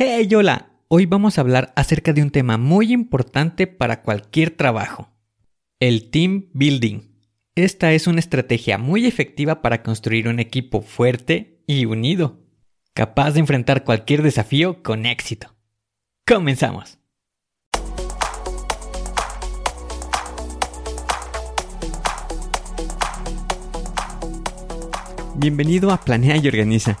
Hey, hola. Hoy vamos a hablar acerca de un tema muy importante para cualquier trabajo. El team building. Esta es una estrategia muy efectiva para construir un equipo fuerte y unido, capaz de enfrentar cualquier desafío con éxito. Comenzamos. Bienvenido a Planea y Organiza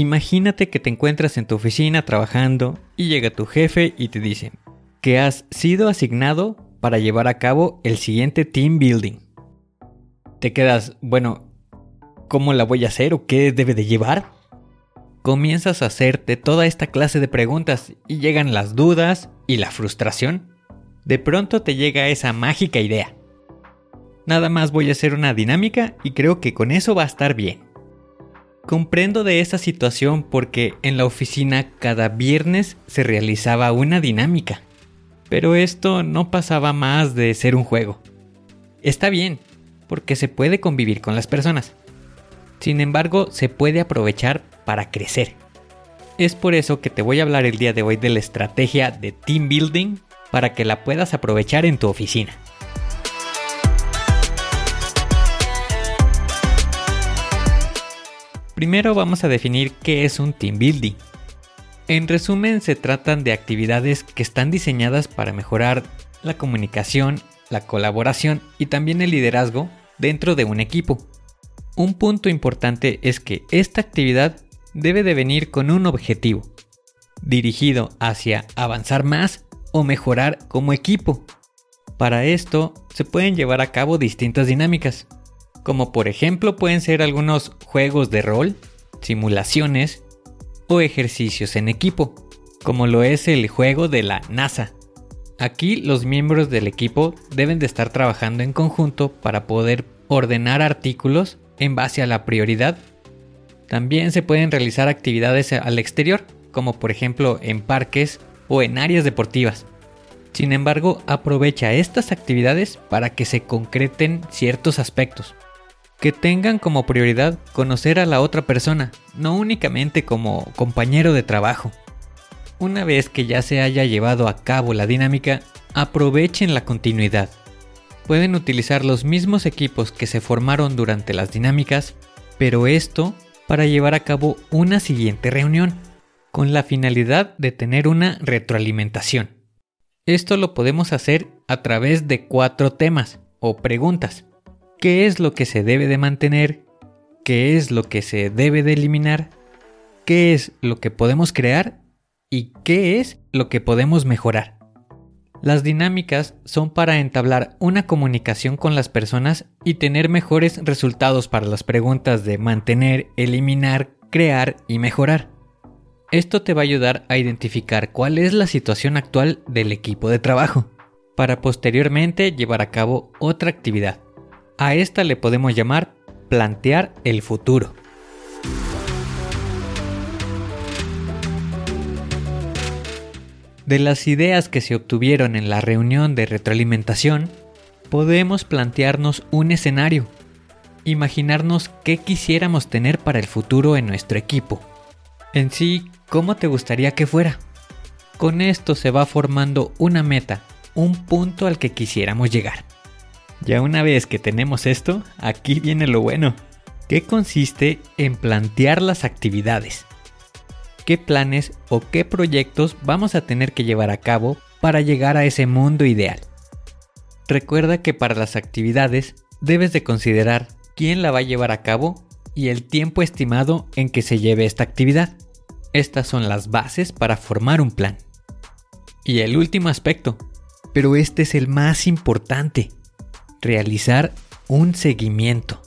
Imagínate que te encuentras en tu oficina trabajando y llega tu jefe y te dice que has sido asignado para llevar a cabo el siguiente team building. Te quedas, bueno, ¿cómo la voy a hacer o qué debe de llevar? Comienzas a hacerte toda esta clase de preguntas y llegan las dudas y la frustración. De pronto te llega esa mágica idea. Nada más voy a hacer una dinámica y creo que con eso va a estar bien. Comprendo de esa situación porque en la oficina cada viernes se realizaba una dinámica, pero esto no pasaba más de ser un juego. Está bien, porque se puede convivir con las personas. Sin embargo, se puede aprovechar para crecer. Es por eso que te voy a hablar el día de hoy de la estrategia de team building para que la puedas aprovechar en tu oficina. Primero vamos a definir qué es un team building. En resumen, se tratan de actividades que están diseñadas para mejorar la comunicación, la colaboración y también el liderazgo dentro de un equipo. Un punto importante es que esta actividad debe de venir con un objetivo, dirigido hacia avanzar más o mejorar como equipo. Para esto se pueden llevar a cabo distintas dinámicas, como por ejemplo pueden ser algunos juegos de rol, simulaciones o ejercicios en equipo, como lo es el juego de la NASA. Aquí los miembros del equipo deben de estar trabajando en conjunto para poder ordenar artículos en base a la prioridad. También se pueden realizar actividades al exterior, como por ejemplo en parques o en áreas deportivas. Sin embargo, aprovecha estas actividades para que se concreten ciertos aspectos que tengan como prioridad conocer a la otra persona, no únicamente como compañero de trabajo. Una vez que ya se haya llevado a cabo la dinámica, aprovechen la continuidad. Pueden utilizar los mismos equipos que se formaron durante las dinámicas, pero esto para llevar a cabo una siguiente reunión, con la finalidad de tener una retroalimentación. Esto lo podemos hacer a través de cuatro temas o preguntas qué es lo que se debe de mantener, qué es lo que se debe de eliminar, qué es lo que podemos crear y qué es lo que podemos mejorar. Las dinámicas son para entablar una comunicación con las personas y tener mejores resultados para las preguntas de mantener, eliminar, crear y mejorar. Esto te va a ayudar a identificar cuál es la situación actual del equipo de trabajo, para posteriormente llevar a cabo otra actividad. A esta le podemos llamar plantear el futuro. De las ideas que se obtuvieron en la reunión de retroalimentación, podemos plantearnos un escenario, imaginarnos qué quisiéramos tener para el futuro en nuestro equipo. En sí, ¿cómo te gustaría que fuera? Con esto se va formando una meta, un punto al que quisiéramos llegar. Ya una vez que tenemos esto, aquí viene lo bueno, que consiste en plantear las actividades. ¿Qué planes o qué proyectos vamos a tener que llevar a cabo para llegar a ese mundo ideal? Recuerda que para las actividades debes de considerar quién la va a llevar a cabo y el tiempo estimado en que se lleve esta actividad. Estas son las bases para formar un plan. Y el último aspecto, pero este es el más importante, realizar un seguimiento.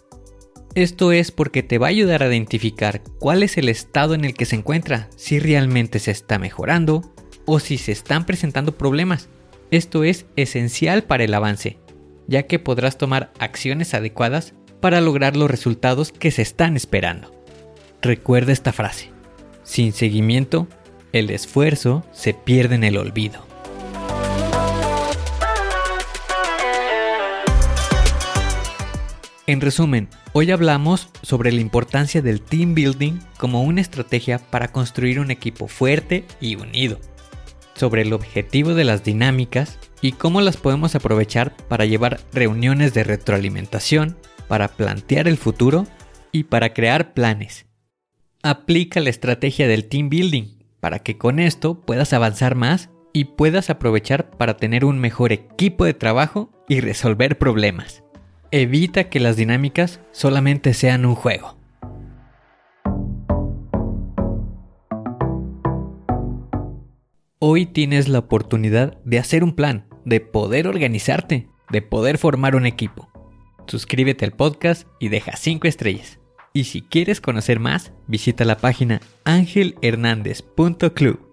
Esto es porque te va a ayudar a identificar cuál es el estado en el que se encuentra, si realmente se está mejorando o si se están presentando problemas. Esto es esencial para el avance, ya que podrás tomar acciones adecuadas para lograr los resultados que se están esperando. Recuerda esta frase. Sin seguimiento, el esfuerzo se pierde en el olvido. En resumen, hoy hablamos sobre la importancia del team building como una estrategia para construir un equipo fuerte y unido, sobre el objetivo de las dinámicas y cómo las podemos aprovechar para llevar reuniones de retroalimentación, para plantear el futuro y para crear planes. Aplica la estrategia del team building para que con esto puedas avanzar más y puedas aprovechar para tener un mejor equipo de trabajo y resolver problemas. Evita que las dinámicas solamente sean un juego. Hoy tienes la oportunidad de hacer un plan, de poder organizarte, de poder formar un equipo suscríbete al podcast y deja 5 estrellas. Y si quieres conocer más, visita la página angelhernandez.club.